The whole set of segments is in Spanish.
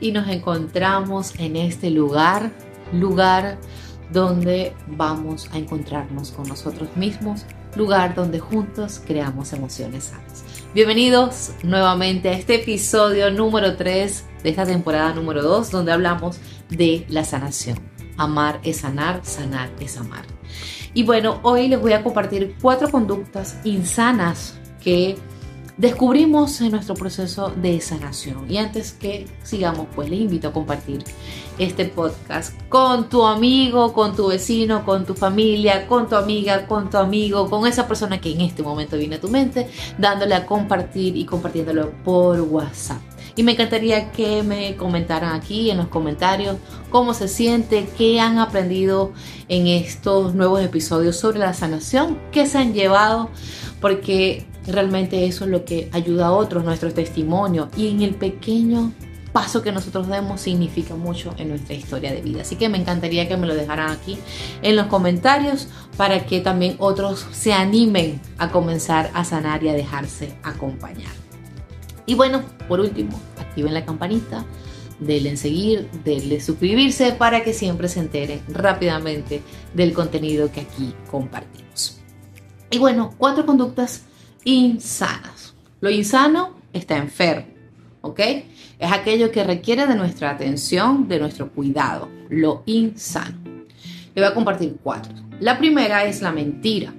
y nos encontramos en este lugar, lugar donde vamos a encontrarnos con nosotros mismos, lugar donde juntos creamos emociones sanas. Bienvenidos nuevamente a este episodio número 3 de esta temporada número 2 donde hablamos de la sanación. Amar es sanar, sanar es amar. Y bueno, hoy les voy a compartir cuatro conductas insanas que descubrimos en nuestro proceso de sanación. Y antes que sigamos, pues les invito a compartir este podcast con tu amigo, con tu vecino, con tu familia, con tu amiga, con tu amigo, con esa persona que en este momento viene a tu mente, dándole a compartir y compartiéndolo por WhatsApp. Y me encantaría que me comentaran aquí en los comentarios cómo se siente, qué han aprendido en estos nuevos episodios sobre la sanación, qué se han llevado, porque Realmente eso es lo que ayuda a otros, nuestro testimonio. Y en el pequeño paso que nosotros demos significa mucho en nuestra historia de vida. Así que me encantaría que me lo dejaran aquí en los comentarios para que también otros se animen a comenzar a sanar y a dejarse acompañar. Y bueno, por último, activen la campanita, denle en seguir, denle suscribirse para que siempre se enteren rápidamente del contenido que aquí compartimos. Y bueno, cuatro conductas insanas. Lo insano está enfermo, ¿ok? Es aquello que requiere de nuestra atención, de nuestro cuidado, lo insano. Le voy a compartir cuatro. La primera es la mentira.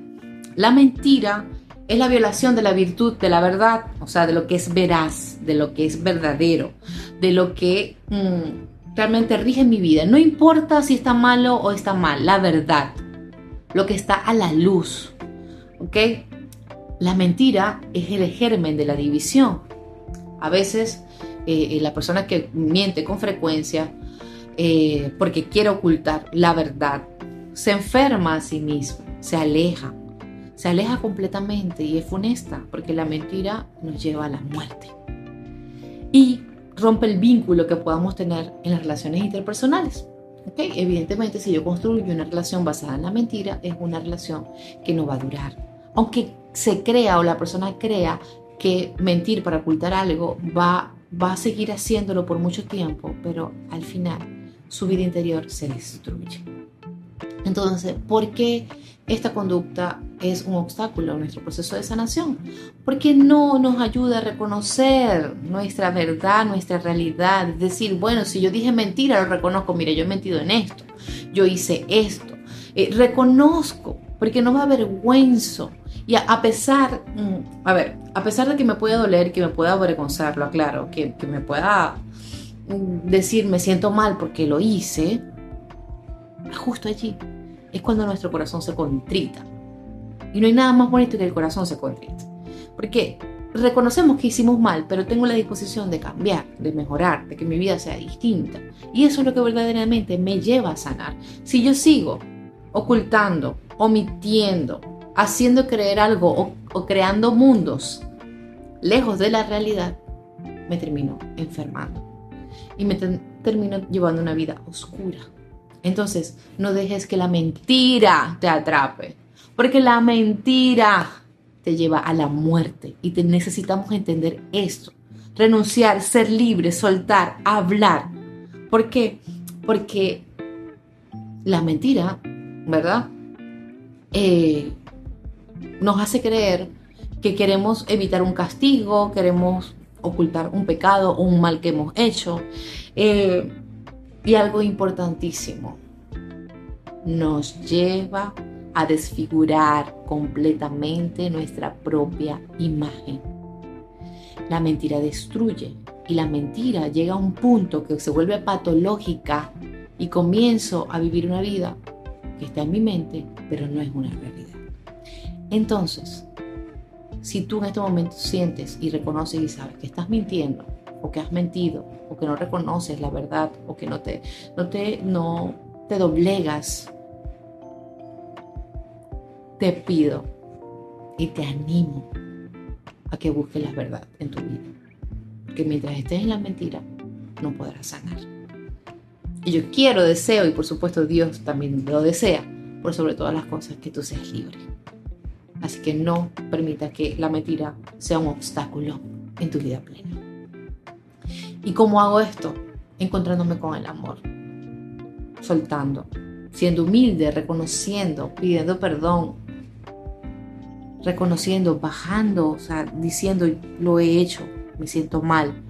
La mentira es la violación de la virtud, de la verdad, o sea, de lo que es veraz, de lo que es verdadero, de lo que mm, realmente rige mi vida. No importa si está malo o está mal, la verdad, lo que está a la luz, ¿ok? La mentira es el germen de la división. A veces eh, eh, la persona que miente con frecuencia eh, porque quiere ocultar la verdad se enferma a sí mismo, se aleja, se aleja completamente y es funesta porque la mentira nos lleva a la muerte. Y rompe el vínculo que podamos tener en las relaciones interpersonales. Evidentemente, si yo construyo una relación basada en la mentira, es una relación que no va a durar. Aunque se crea o la persona crea que mentir para ocultar algo va, va a seguir haciéndolo por mucho tiempo, pero al final su vida interior se destruye. Entonces, ¿por qué esta conducta es un obstáculo en nuestro proceso de sanación? Porque no nos ayuda a reconocer nuestra verdad, nuestra realidad. Es decir, bueno, si yo dije mentira, lo reconozco. Mire, yo he mentido en esto, yo hice esto. Eh, reconozco, porque no me avergüenzo y a, pesar, mm, a ver, a pesar de que me pueda doler, que me pueda avergonzar, lo aclaro, que, que me pueda mm, decir me siento mal porque lo hice, justo allí es cuando nuestro corazón se contrita. Y no hay nada más bonito que el corazón se contrita. Porque reconocemos que hicimos mal, pero tengo la disposición de cambiar, de mejorar, de que mi vida sea distinta. Y eso es lo que verdaderamente me lleva a sanar. Si yo sigo ocultando, omitiendo, haciendo creer algo o, creando mundos lejos de la realidad, me termino enfermando y me termino llevando una vida oscura. Entonces, no dejes que la mentira te atrape, porque la mentira te lleva a la muerte y te necesitamos entender esto. Renunciar, ser libre, soltar, hablar. ¿Por qué? Porque la mentira, ¿verdad? Eh, nos hace creer que queremos evitar un castigo, queremos ocultar un pecado o un mal que hemos hecho. Eh, y algo importantísimo, nos lleva a desfigurar completamente nuestra propia imagen. La mentira destruye y la mentira llega a un punto que se vuelve patológica y comienzo a vivir una vida que está en mi mente, pero no es una realidad. Entonces, si tú en este momento sientes y reconoces y sabes que estás mintiendo, o que has mentido, o que no reconoces la verdad, o que no te, no te, no te doblegas, te pido y te animo a que busques la verdad en tu vida. Porque mientras estés en la mentira, no podrás sanar. Y yo quiero, deseo, y por supuesto Dios también lo desea, por sobre todas las cosas, que tú seas libre. Así que no permita que la mentira sea un obstáculo en tu vida plena. ¿Y cómo hago esto? encontrándome con el amor, soltando, siendo humilde, reconociendo, pidiendo perdón, reconociendo, bajando, o sea, diciendo, lo he hecho, me siento mal,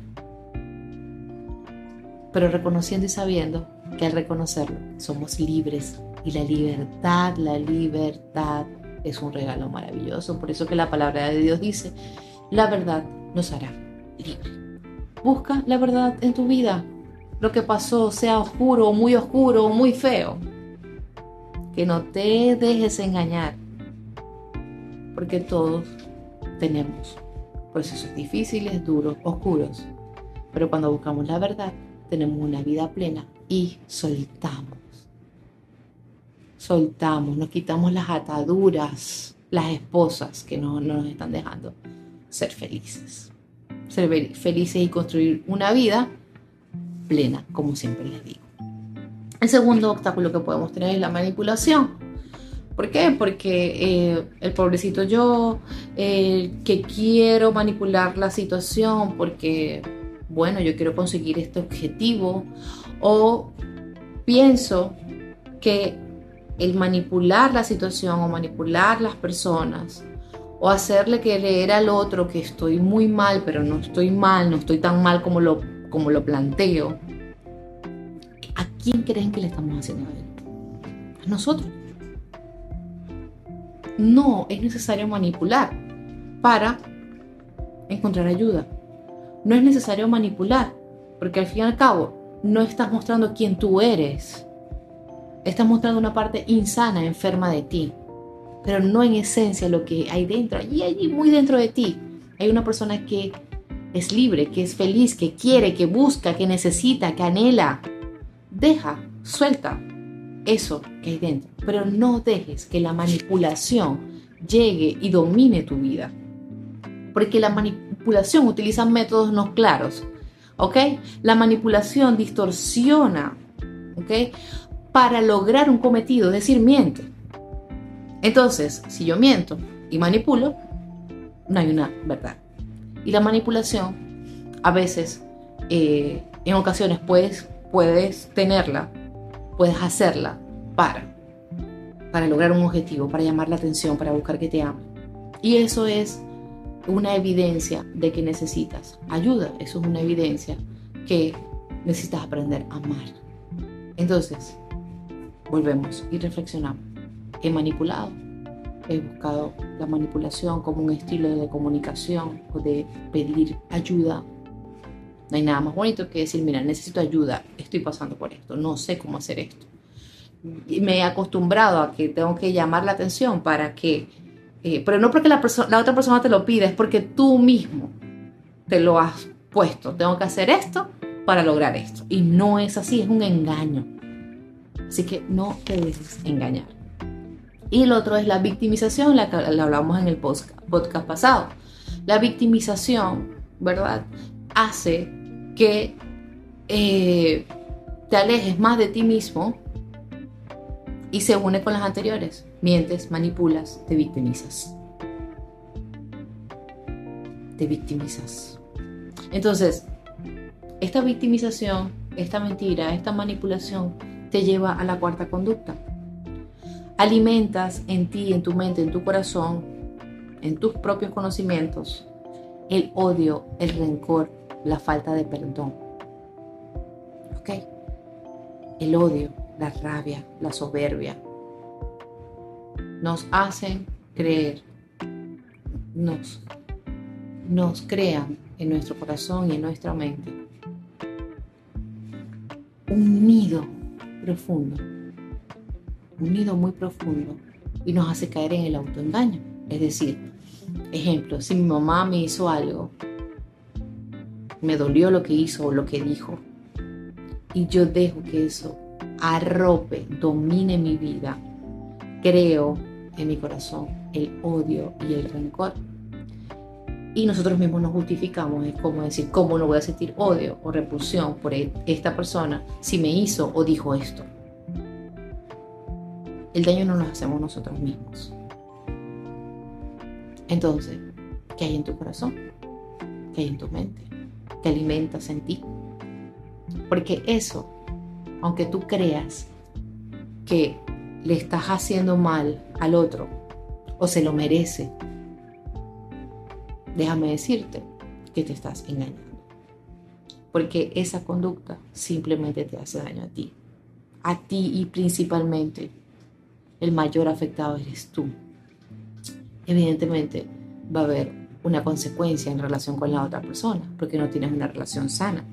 pero reconociendo y sabiendo que al reconocerlo somos libres. Y la libertad, la libertad es un regalo maravilloso. Por eso que la palabra de Dios dice, la verdad nos hará libre. Busca la verdad en tu vida. Lo que pasó, sea oscuro, muy oscuro muy feo. Que no te dejes engañar. Porque todos tenemos procesos difíciles, duros, oscuros. Pero cuando buscamos la verdad, tenemos una vida plena y soltamos. Soltamos, nos quitamos las ataduras, las esposas que no, nos están dejando ser felices. Ser felices y construir una vida plena, como siempre les digo. El segundo obstáculo que podemos tener es la manipulación. ¿Por qué? Porque eh, el pobrecito yo, que quiero manipular la situación porque bueno, yo quiero conseguir este objetivo o pienso que el manipular la situación o manipular las personas o hacerle creer al otro que estoy muy mal, pero no estoy mal, no estoy tan mal como lo, como lo planteo, ¿a quién creen que le estamos haciendo a él? A nosotros. No es necesario manipular para encontrar ayuda. No es necesario manipular, porque al fin y al cabo no estás mostrando quién tú eres. Estás mostrando una parte insana, enferma de ti, pero no en esencia lo que hay dentro. Allí, allí, muy dentro de ti, hay una persona que es libre, que es feliz, que quiere, que busca, que necesita, que anhela. Deja, suelta eso que hay dentro, pero no dejes que la manipulación llegue y domine tu vida. Porque la manipulación utilizan métodos no claros. ¿Ok? La manipulación distorsiona. ¿Ok? Para lograr un cometido, es decir, miente. Entonces, si yo miento y manipulo, no hay una verdad. Y la manipulación, a veces, eh, en ocasiones puedes, puedes tenerla, puedes hacerla para, para lograr un objetivo, para llamar la atención, para buscar que te amen. Y eso es una evidencia de que necesitas ayuda. Eso es una evidencia que necesitas aprender a amar. Entonces, volvemos y reflexionamos. He manipulado, he buscado la manipulación como un estilo de comunicación o de pedir ayuda. No hay nada más bonito que decir, mira, necesito ayuda, estoy pasando por esto, no sé cómo hacer esto. Y me he acostumbrado a que tengo que llamar la atención para que eh, pero no porque la, la otra persona te lo pida, es porque tú mismo te lo has puesto. Tengo que hacer esto para lograr esto. Y no es así, es un engaño. Así que no te dejes engañar. Y el otro es la victimización, la que la hablamos en el podcast pasado. La victimización, ¿verdad? Hace que eh, te alejes más de ti mismo y se une con las anteriores. Mientes, manipulas, te victimizas. Te victimizas. Entonces, esta victimización, esta mentira, esta manipulación te lleva a la cuarta conducta. Alimentas en ti, en tu mente, en tu corazón, en tus propios conocimientos, el odio, el rencor, la falta de perdón. ¿Ok? El odio, la rabia, la soberbia, nos hacen creer, nos, nos crean en nuestro corazón y en nuestra mente un nido profundo, un nido muy profundo y nos hace caer en el autoengaño. Es decir, ejemplo, si mi mamá me hizo algo, me dolió lo que hizo o lo que dijo, y yo dejo que eso arrope, domine mi vida, creo en mi corazón el odio y el rencor. Y nosotros mismos nos justificamos, es como decir, ¿cómo no voy a sentir odio o repulsión por e-, esta persona si me hizo o dijo esto? El daño no lo hacemos nosotros mismos. Entonces, ¿qué hay en tu corazón? ¿Qué hay en tu mente? ¿Qué alimentas en ti? Porque eso, aunque tú creas que le estás haciendo mal al otro o se lo merece, déjame decirte que te estás engañando. Porque esa conducta simplemente te hace daño a ti. A ti y principalmente el mayor afectado eres tú. Evidentemente va a haber una consecuencia en relación con la otra persona porque no tienes una relación sana.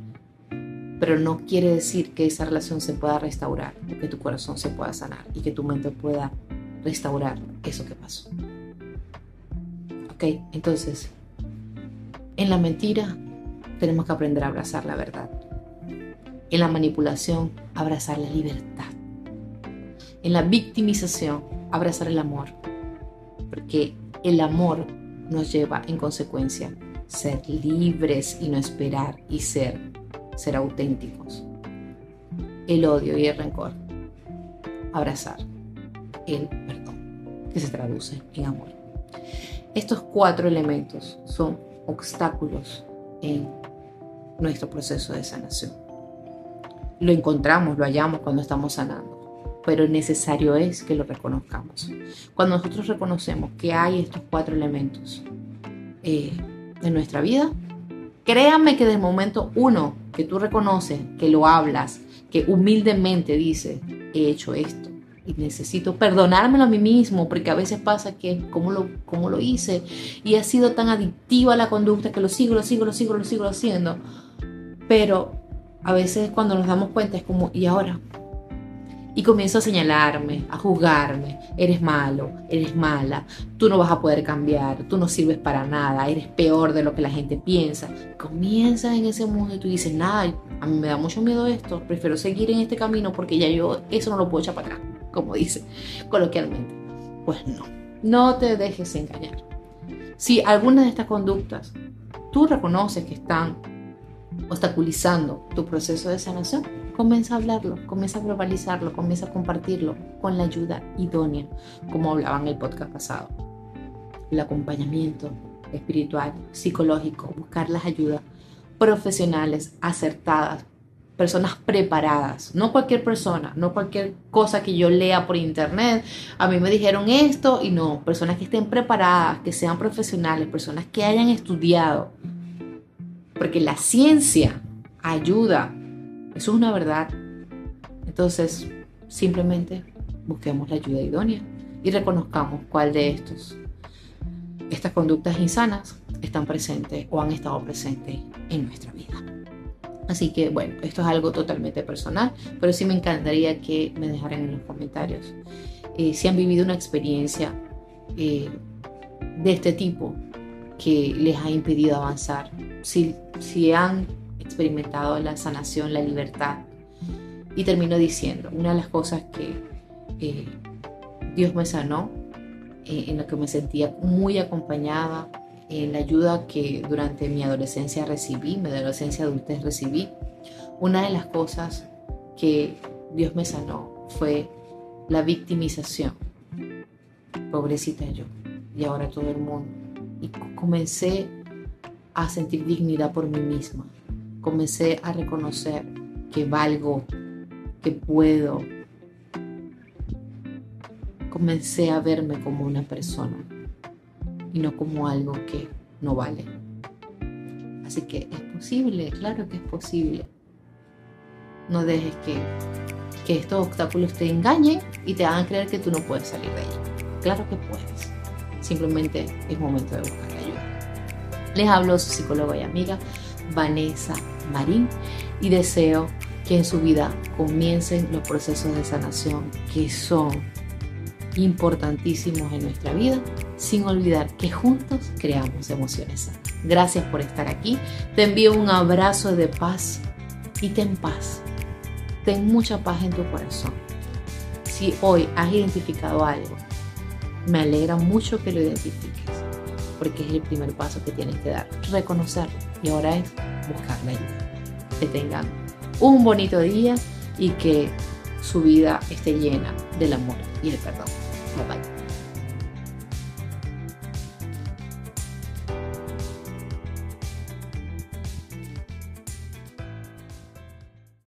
Pero no quiere decir que esa relación se pueda restaurar que tu corazón se pueda sanar y que tu mente pueda restaurar eso que pasó. Ok, entonces, en la mentira tenemos que aprender a abrazar la verdad. En la manipulación, abrazar la libertad. En la victimización, abrazar el amor. Porque el amor nos lleva en consecuencia ser libres y no esperar y ser, ser auténticos. El odio y el rencor. Abrazar el perdón, que se traduce en amor. Estos cuatro elementos son obstáculos en nuestro proceso de sanación. Lo encontramos, lo hallamos cuando estamos sanando, pero necesario es que lo reconozcamos. Cuando nosotros reconocemos que hay estos cuatro elementos eh, en nuestra vida, créanme que del momento uno que tú reconoces, que lo hablas, que humildemente dices, he hecho esto, y necesito perdonármelo a mí mismo, porque a veces pasa que como lo, como lo hice y ha sido tan adictiva la conducta que lo sigo, lo sigo, lo sigo, lo sigo haciendo. Pero a veces cuando nos damos cuenta es como, ¿y ahora? Y comienzo a señalarme, a juzgarme, eres malo, eres mala, tú no vas a poder cambiar, tú no sirves para nada, eres peor de lo que la gente piensa. Comienzas en ese mundo y tú dices, nada, a mí me da mucho miedo esto, prefiero seguir en este camino porque ya yo eso no lo puedo echar para atrás como dice coloquialmente. Pues no, no te dejes engañar. Si alguna de estas conductas tú reconoces que están obstaculizando tu proceso de sanación, comienza a hablarlo, comienza a verbalizarlo, comienza a compartirlo con la ayuda idónea, como hablaba en el podcast pasado. El acompañamiento espiritual, psicológico, buscar las ayudas profesionales acertadas personas preparadas, no cualquier persona, no cualquier cosa que yo lea por internet. A mí me dijeron esto y no, personas que estén preparadas, que sean profesionales, personas que hayan estudiado. Porque la ciencia ayuda, eso es una verdad. Entonces, simplemente busquemos la ayuda idónea y reconozcamos cuál de estos, estas conductas insanas están presentes o han estado presentes en nuestra vida. Así que bueno, esto es algo totalmente personal, pero sí me encantaría que me dejaran en los comentarios eh, si han vivido una experiencia eh, de este tipo que les ha impedido avanzar, si, si han experimentado la sanación, la libertad. Y termino diciendo, una de las cosas que eh, Dios me sanó, en la que me sentía muy acompañada, en la ayuda que durante mi adolescencia recibí, mi adolescencia adultez recibí, una de las cosas que Dios me sanó fue la victimización. Pobrecita yo, y ahora todo el mundo. Y comencé a sentir dignidad por mí misma. Comencé a reconocer que valgo, que puedo. Comencé a verme como una persona y no como algo que no vale. Así que es posible, claro que es posible. No dejes que, que estos obstáculos te engañen y te hagan creer que tú no puedes salir de ahí. Claro que puedes. Simplemente es momento de buscar ayuda. Les hablo su psicóloga y amiga Vanessa Marín y deseo que en su vida comiencen los procesos de sanación que son importantísimos en nuestra vida, sin olvidar que juntos creamos emociones Gracias por estar aquí. Te envío un abrazo de paz y ten paz. Ten mucha paz en tu corazón. Si hoy has identificado algo, me alegra mucho que lo identifiques, porque es el primer paso que tienes que dar, reconocerlo. Y ahora es buscar la ayuda. Que tengan un bonito día y que su vida esté llena del amor y el perdón. Bye bye.